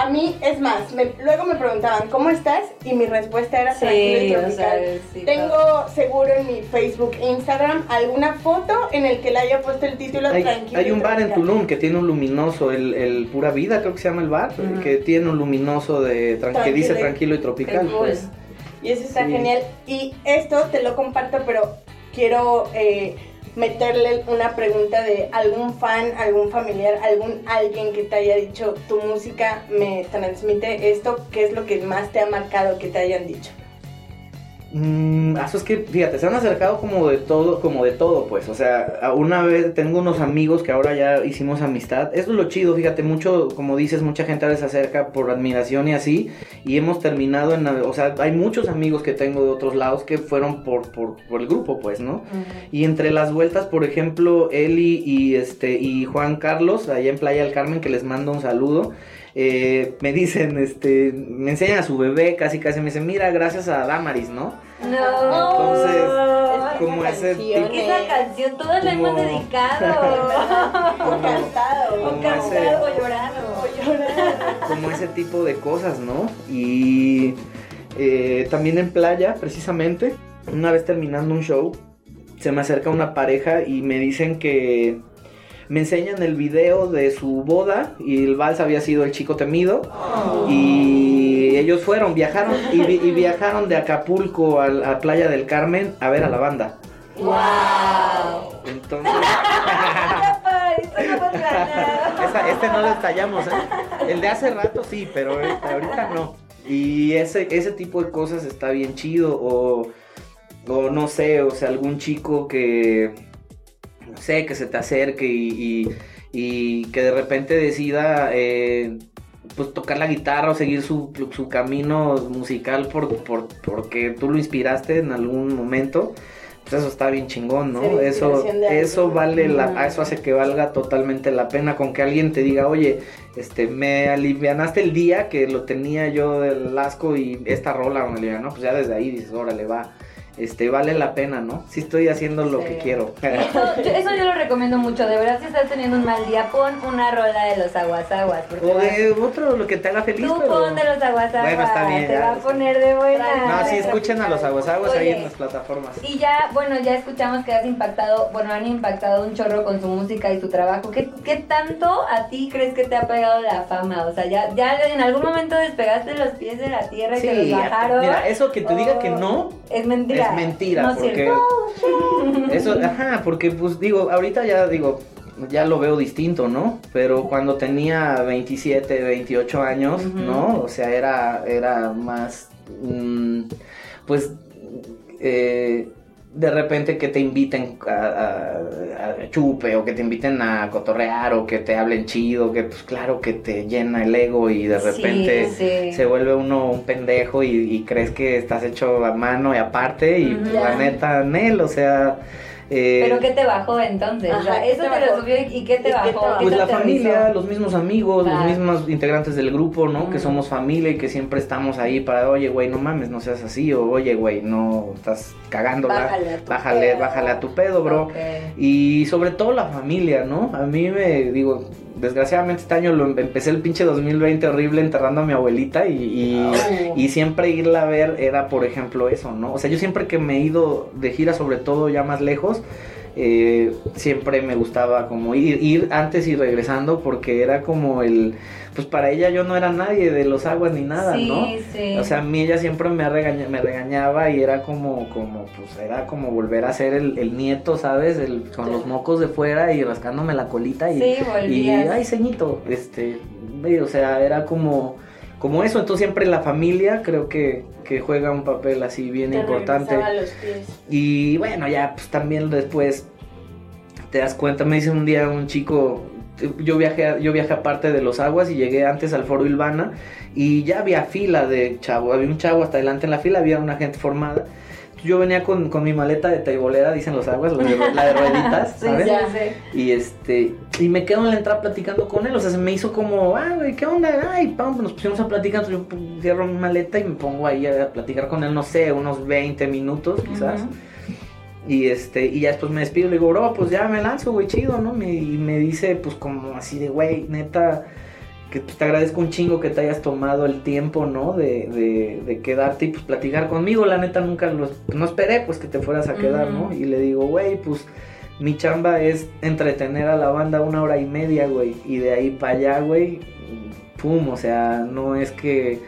A mí, es más, me- luego me preguntaban, ¿cómo estás? Y mi respuesta era tranquilo y Sí, o tropical. sea, sí, Tengo seguro en mi Facebook e Instagram alguna foto en el que le haya puesto el título Hay, tranquilo. hay y un bar en tropical. Tulum que tiene un luminoso, el, el Pura Vida creo que se llama el bar, que tiene un luminoso de tran- que dice Tranquilo y- tranquilo y tropical. Pues. Y eso está Sí. genial. Y esto te lo comparto, pero quiero eh, meterle una pregunta de algún fan, algún familiar, algún alguien que te haya dicho tu música me transmite esto. ¿Qué es lo que más te ha marcado que te hayan dicho? Mm, eso es que, fíjate, se han acercado como de todo, como de todo, pues. O sea, una vez tengo unos amigos que ahora ya hicimos amistad. Eso es lo chido, fíjate, mucho, como dices, mucha gente a veces se acerca por admiración y así. Y hemos terminado en, o sea, hay muchos amigos que tengo de otros lados que fueron por, por, por el grupo, pues, ¿no? Y entre las vueltas, por ejemplo, Eli y este y Juan Carlos, allá en Playa del Carmen, que les mando un saludo, eh, me dicen, este, me enseñan a su bebé, casi casi me dicen, mira, gracias a Damaris, ¿no? No. Entonces, Es como ese tipo- esa canción todos la hemos dedicado. O cantado. o Como cantado ese- o llorado. O llorar. como ese tipo de cosas, ¿no? Y eh, también en playa, precisamente, una vez terminando un show, se me acerca una pareja y me dicen que me enseñan el video de su boda y el vals había sido el chico temido y ellos fueron, viajaron y, vi- y viajaron de Acapulco a, a Playa del Carmen a ver a la banda. ¡Wow! Entonces, este no lo estallamos, ¿eh? El de hace rato sí, pero ahorita, ahorita no. Y ese, ese tipo de cosas está bien chido. O, o no sé, o sea, algún chico que, sé, que se te acerque y, y- y que de repente decida, eh, pues tocar la guitarra o seguir su, su camino musical por, por- porque tú lo inspiraste en algún momento. Pues eso está bien chingón, ¿no? Eso, eso vale la, eso hace que valga totalmente la pena con que alguien te diga, oye, este, me alivianaste el día que lo tenía yo del asco y esta rola me alivianó, pues ya desde ahí dices, órale, va, este, vale la pena, ¿no? Sí estoy haciendo lo Sí. que quiero. Eso yo, eso yo lo recomiendo mucho. De verdad, si estás teniendo un mal día, pon una rola de los aguas aguas. Porque o de otro, lo que te haga feliz, tú pero... pon de los aguas aguas. Bueno, está bien, Te ya. va a poner de buena. No, sí, escuchen a los aguasaguas ahí Oye, en las plataformas. Y ya, bueno, ya escuchamos que has impactado, bueno, han impactado un chorro con su música y su trabajo. ¿Qué, qué tanto a ti crees que te ha pegado la fama? O sea, ya, ya en algún momento despegaste los pies de la tierra y te los Sí, bajaron. mira, eso que te diga que no, Es mentira. Es mentira, No porque... cierto. Eso, ajá, porque pues digo, ahorita ya digo, ya lo veo distinto, ¿no? Pero cuando tenía 27, 28 años. ¿no? O sea, era, era más, mm, pues, eh, de repente que te inviten a, a- a chupe o que te inviten a cotorrear o que te hablen chido, que pues claro que te llena el ego y de repente Sí, sí. se vuelve uno un pendejo y, y crees que estás hecho a mano y aparte y pues, la neta, Nel, o sea... eh, ¿Pero qué te bajó entonces? Ajá, o sea, ¿qué eso te te, lo subió y- y qué te ¿Y qué bajó? te bajó? ¿Qué pues la familia, los mismos amigos, Claro. los mismos integrantes del grupo, ¿no? Que Ujú. somos familia y que siempre estamos ahí para, oye, güey, no mames, no seas así, o oye, güey, no estás cagándola, Bájale a tu bájale, pedo. bájale a tu pedo, bro. Y sobre todo la familia, ¿no? A mí me digo, desgraciadamente este año lo em- empecé el pinche 2020 horrible enterrando a mi abuelita y, y, Oh. y siempre irla a ver era, por ejemplo, eso, ¿no? O sea, yo siempre que me he ido de gira, sobre todo ya más lejos, eh, siempre me gustaba como ir, ir antes y regresando porque era como el, pues para ella yo no era nadie de los aguas ni nada, sí, ¿no? sí. O sea, a mí ella siempre me, regaña- me regañaba y era como, como, pues era como volver a ser el, el nieto, ¿sabes? El, con Sí. los mocos de fuera y rascándome la colita y, sí, y ay, ceñito, este, o sea, era como, como eso. Entonces siempre la familia creo que, que juega un papel así bien Te importante. regresaba a los pies. Y bueno, ya pues también después te das cuenta, me dice un día un chico, yo viajé, yo viajé aparte de los aguas y llegué antes al foro Ilvana y ya había fila de chavo, había un chavo hasta adelante en la fila, había una gente formada. Yo venía con, con mi maleta de taibolera, dicen los aguas, la de, la de rueditas, Sí, ¿sabes? ya sé. Y este, y me quedo en la entrada platicando con él, o sea, se me hizo como, ah, güey, ¿qué onda? Ay, pam, pues nos pusimos a platicar, entonces yo pum, cierro mi maleta y me pongo ahí a platicar con él, no sé, unos 20 minutos quizás. Y este, y ya después me despido le digo, bro, pues ya me lanzo, güey, chido, ¿no? Me- y me dice, pues como así de, güey, neta, que te agradezco un chingo que te hayas tomado el tiempo, ¿no? De, de, de quedarte y pues platicar conmigo. La neta nunca lo, no esperé pues que te fueras a quedar, ¿no? Y le digo, güey, pues mi chamba es entretener a la banda una hora y media, güey. Y de ahí para allá, güey, pum, o sea, no es que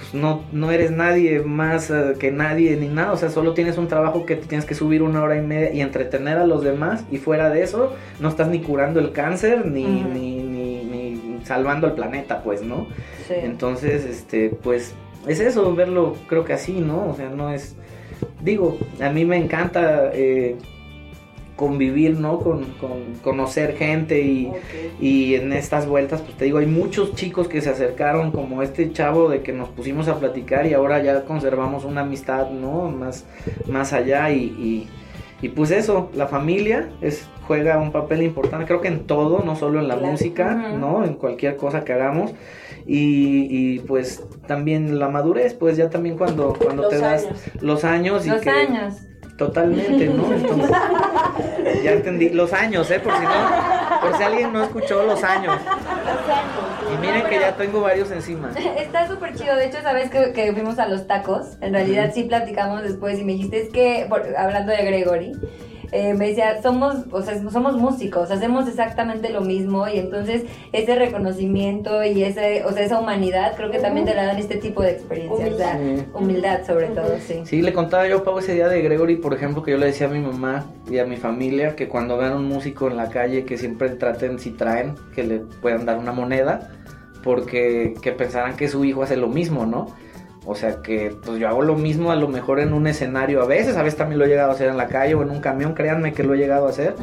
pues no, no eres nadie más eh, que nadie ni nada, o sea, solo tienes un trabajo que te tienes que subir una hora y media y entretener a los demás y fuera de eso no estás ni curando el cáncer ni, ni salvando el planeta, pues, ¿no? Sí. Entonces, este, pues, es eso, verlo creo que así, ¿no? O sea, no es, digo, a mí me encanta eh, convivir, ¿no? Con, con conocer gente y... Y en estas vueltas, pues te digo, hay muchos chicos que se acercaron como este chavo de que nos pusimos a platicar y ahora ya conservamos una amistad, ¿no? Más, más allá y, y, y pues eso, la familia es, juega un papel importante, creo que en todo, no solo en la Claro. música, Ujú. ¿no? En cualquier cosa que hagamos. Y, y, pues también la madurez, pues ya también cuando, cuando Los te das años. los años y Los que... años. Totalmente, ¿no? Entonces, ya entendí. Los años, ¿eh? Por si no, por si alguien no escuchó los años. Y miren que ya tengo varios encima. Está súper chido. De hecho, sabes que, que fuimos a los tacos. En realidad, sí platicamos después y me dijiste, es que, por- hablando de Gregory, eh, me decía, somos, o sea, somos músicos, hacemos exactamente lo mismo y entonces ese reconocimiento y ese, o sea, esa humanidad creo que también te la dan este tipo de experiencias. O sea, Sí. humildad sobre todo, sí. Sí, le contaba yo a Pau ese día de Gregory, por ejemplo, que yo le decía a mi mamá y a mi familia que cuando vean un músico en la calle, que siempre traten, si traen, que le puedan dar una moneda, porque que pensarán que su hijo hace lo mismo, ¿no? O sea que pues yo hago lo mismo a lo mejor en un escenario a veces, a veces también lo he llegado a hacer en la calle o en un camión, créanme que lo he llegado a hacer.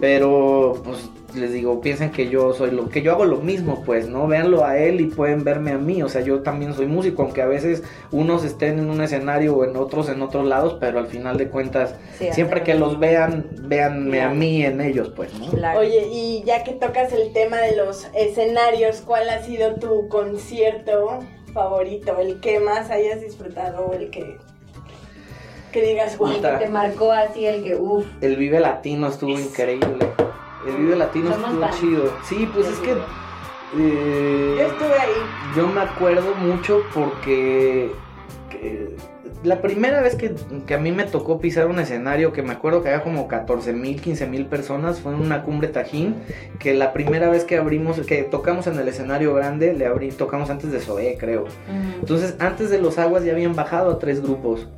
Pero, pues, les digo, piensen que yo soy lo que yo hago lo mismo, pues, ¿no? Véanlo a él y pueden verme a mí. O sea, yo también soy músico, aunque a veces unos estén en un escenario o en otros en otros lados, pero al final de cuentas, Sí, siempre que lo los vean, véanme a mí en ellos, pues, ¿no? Claro. Oye, y ya que tocas el tema de los escenarios, ¿cuál ha sido tu concierto favorito? El que más hayas disfrutado o el que, que digas. El que te marcó así, el que, uff. El Vive Latino estuvo increíble. El Vive Latino Somos estuvo chido. Sí, pues es que... eh, Yo estuve ahí. Yo me acuerdo mucho porque que la primera vez que, que a mí me tocó pisar un escenario, que me acuerdo que había como 14 mil, 15 mil personas, fue en una cumbre Tajín, que la primera vez que abrimos, que tocamos en el escenario grande, le abrí, tocamos antes de Zoé, creo. Entonces, antes de los aguas ya habían bajado a tres grupos.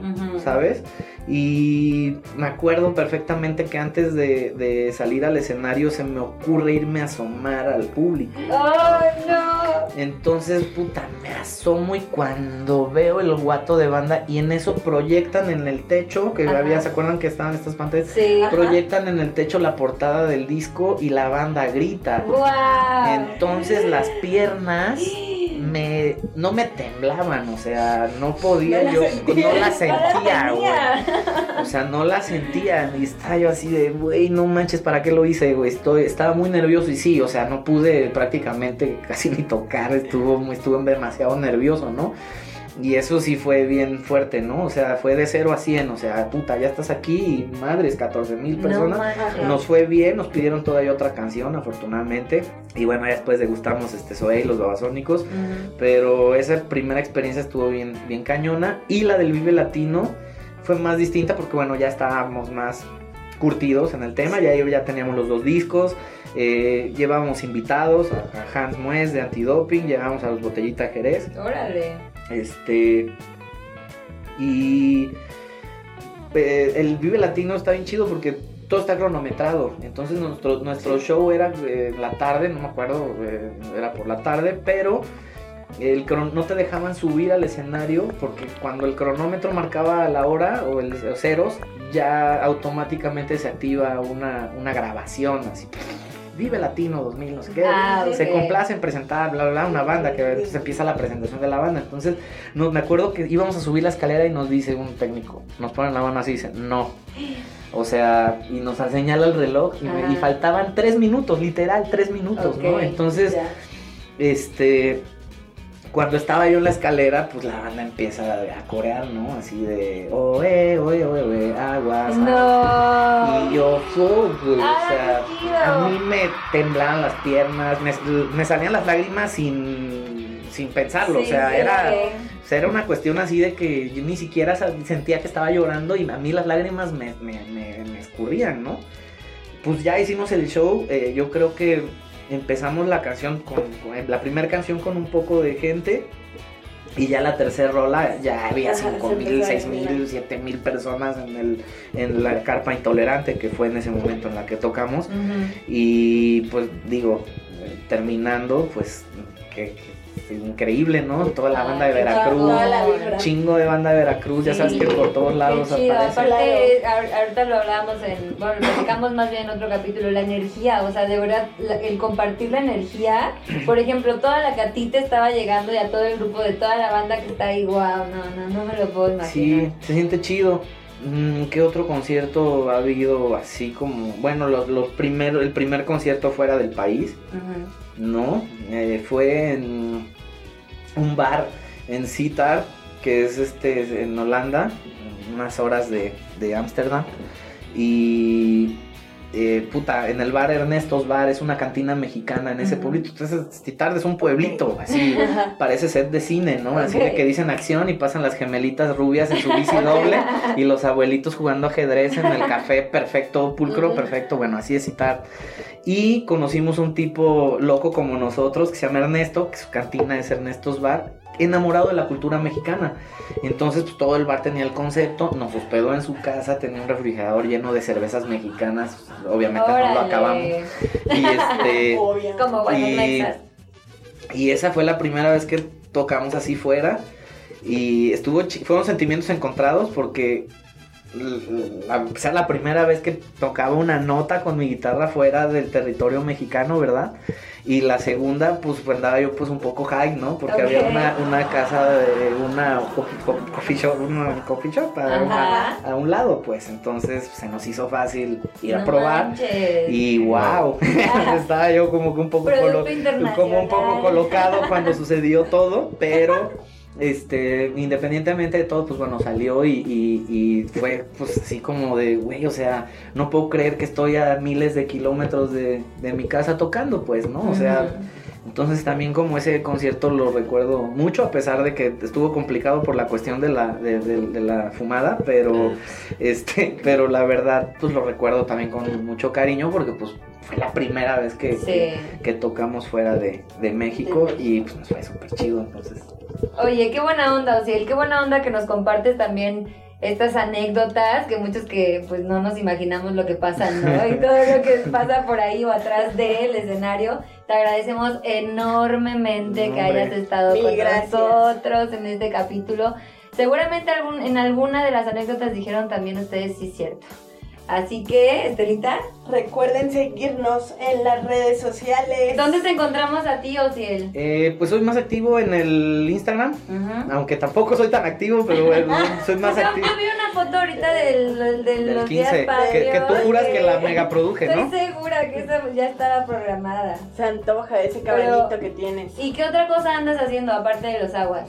¿sabes? Y me acuerdo perfectamente que antes de, de salir al escenario se me ocurre irme a asomar al público. ¡Ay, no! Entonces, puta, me asomo y cuando veo el guato de banda y en eso proyectan en el techo, que Ajá. había, ¿se acuerdan que estaban estas pantallas? Sí. Proyectan en el techo la portada del disco y la banda grita. Entonces las piernas me no me temblaban, o sea, no podía No yo, no la No la sentía, güey. O sea, no la sentía. Y estaba yo así de, güey, no manches, ¿para qué lo hice, güey? Estoy, estaba muy nervioso y sí, o sea, no pude prácticamente casi ni tocar. Estuvo, estuve demasiado nervioso, ¿no? Y eso sí fue bien fuerte, ¿no? O sea, fue de 0 a 100. O sea, puta, ya estás aquí y madres, 14 mil personas. No. Nos fue bien, nos pidieron todavía otra canción, afortunadamente. Y bueno, ya después degustamos este Zoé y los babasónicos. Pero esa primera experiencia estuvo bien, bien cañona. Y la del Vive Latino fue más distinta porque, bueno, ya estábamos más curtidos en el tema. Ya, ya teníamos los dos discos. eh, llevábamos invitados a, a Hans Mues de Antidoping. Llevábamos a los Botellita Jerez. Órale. Este. Y. eh, el Vive Latino está bien chido porque todo está cronometrado. Entonces nuestro, nuestro show era eh, la tarde, no me acuerdo, eh, era por la tarde, pero el no te dejaban subir al escenario porque cuando el cronómetro marcaba la hora o el ceros, ya automáticamente se activa una, una grabación así. Vive Latino 2000, no sé qué. Ah, Se ok. complace en presentar, bla, bla, bla, una banda que entonces empieza la presentación de la banda. Entonces, no, me acuerdo que íbamos a subir la escalera y nos dice un técnico, nos ponen la mano así y dice, no. O sea, y nos señala el reloj y, me- y faltaban tres minutos, literal, tres minutos, ¿no? Entonces, este, cuando estaba yo en la escalera, pues la banda empieza a corear, ¿no? Así de, oe, oe, oe, oe, aguas. No. Y yo, Ah, o sea, a mí me temblaban las piernas, me, me salían las lágrimas sin, sin pensarlo, o sea, sí, era, o sea, era una cuestión así de que yo ni siquiera sentía que estaba llorando y a mí las lágrimas me, me, me- me escurrían, ¿no? Pues ya hicimos el show, eh, yo creo que empezamos la canción con, con- la primera canción con un poco de gente y ya la tercera rola ya había cinco mil, seis mil, siete mil personas en, el, en la carpa intolerante que fue en ese momento en la que tocamos. Y pues digo, terminando, pues que increíble, ¿no? Toda la banda de Veracruz, chingo de banda de Veracruz, ya sabes Sí. que por todos lados aparece. Aparte, ahor- ahorita lo hablábamos en, bueno, lo platicamos más bien en otro capítulo, la energía, o sea, de verdad, el compartir la energía, por ejemplo, toda la que a ti te estaba llegando y a todo el grupo de toda la banda que está ahí, wow, no, no, no me lo puedo Sí, imaginar. se siente chido. Mm, ¿Qué otro concierto ha habido así como, bueno, los, los primeros, el primer concierto fuera del país? Ujú. No, eh, fue en un bar en Sittard, que es este en Holanda, unas horas de de Ámsterdam. y eh, puta, en el bar Ernestos Bar es una cantina mexicana en ese pueblito. Entonces, es un pueblito, así. Parece set de cine, ¿no? Así de que dicen acción y pasan las gemelitas rubias en su bici doble y los abuelitos jugando ajedrez en el café perfecto, pulcro perfecto. Bueno, así es citar. Y conocimos un tipo loco como nosotros que se llama Ernesto, que su cantina es Ernestos Bar, enamorado de la cultura mexicana. Entonces, pues todo el bar tenía el concepto, nos hospedó en su casa, tenía un refrigerador lleno de cervezas mexicanas, obviamente no lo acabamos. Y este. Como Y-. Y esa fue la primera vez que tocamos así fuera. Y estuvo chi- fueron sentimientos encontrados porque la, o sea, la primera vez que tocaba una nota con mi guitarra fuera del territorio mexicano, ¿verdad? Y la segunda, pues pues, andaba yo pues un poco high, ¿no? Porque había una, una casa de una co- co- coffee shop, una coffee shop a, un lado, pues entonces se nos hizo fácil ir a probar. manches. Y wow, estaba yo como que un poco como un poco colocado cuando sucedió todo, pero este independientemente de todo, pues bueno, salió y, y- y fue pues así como de, güey, o sea, no puedo creer que estoy a miles de kilómetros de, de mi casa tocando, pues, ¿no? O sea. Entonces también como ese concierto lo recuerdo mucho, a pesar de que estuvo complicado por la cuestión de la, de, de- de la fumada, pero este, pero la verdad, pues lo recuerdo también con mucho cariño, porque pues fue la primera vez que, Sí. que, que tocamos fuera de, de México y pues nos fue súper chido, entonces. Oye, qué buena onda, Ociel, qué buena onda que nos compartes también estas anécdotas, que muchos que pues no nos imaginamos lo que pasa, ¿no? Y todo lo que pasa por ahí o atrás del escenario. Te agradecemos enormemente que hayas estado con gracias. nosotros en este capítulo. Seguramente algún, en alguna de las anécdotas dijeron también ustedes, sí, cierto. Así que, Estelita, Recuerden seguirnos en las redes sociales. ¿dónde te encontramos a ti, Ociel? Eh, pues soy más activo en el Instagram, Ujú. aunque tampoco soy tan activo, pero bueno, soy más Yo, yo activo. vi una foto ahorita del, del, del- Del los 15, días que, que tú juras que la mega produje, Estoy ¿no? segura que esa ya estaba programada. Se antoja ese caballito que tienes. ¿Y qué otra cosa andas haciendo aparte de los aguas?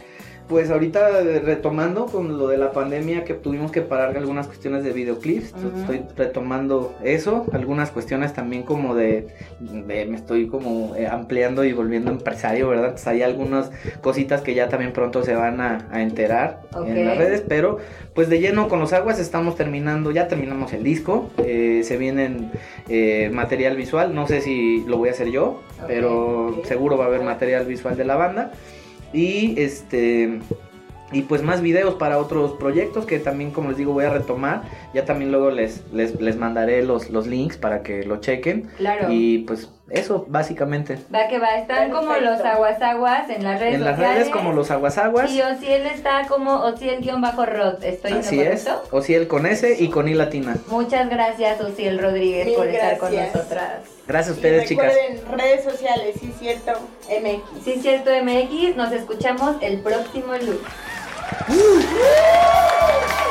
Pues ahorita retomando con lo de la pandemia que tuvimos que parar algunas cuestiones de videoclips, estoy retomando eso, algunas cuestiones también como de, de- me estoy como eh, ampliando y volviendo empresario, ¿verdad? Entonces hay algunas cositas que ya también pronto se van a, a enterar en las redes, pero pues de lleno con los aguas estamos terminando, ya terminamos el disco, eh, se vienen eh, material visual, no sé si lo voy a hacer yo, pero seguro va a haber material visual de la banda. Y este y pues más videos para otros proyectos que también como les digo voy a retomar. Ya también luego les, les, les mandaré los, los links para que lo chequen. Claro. Y pues Eso, básicamente. Va que va, están como los aguasaguas en las redes En las sociales. redes como los aguasaguas. Y Ociel está como Ociel-Rod. ¿Estoy en lo Así es. correcto? O si el con S y con I latina. Muchas gracias, Ociel Rodríguez, Mil por estar con nosotras. Gracias a Y ustedes, chicas. recuerden, redes sociales, sí cierto, MX. Sí, cierto, MX. Nos escuchamos el próximo lunes. Uh.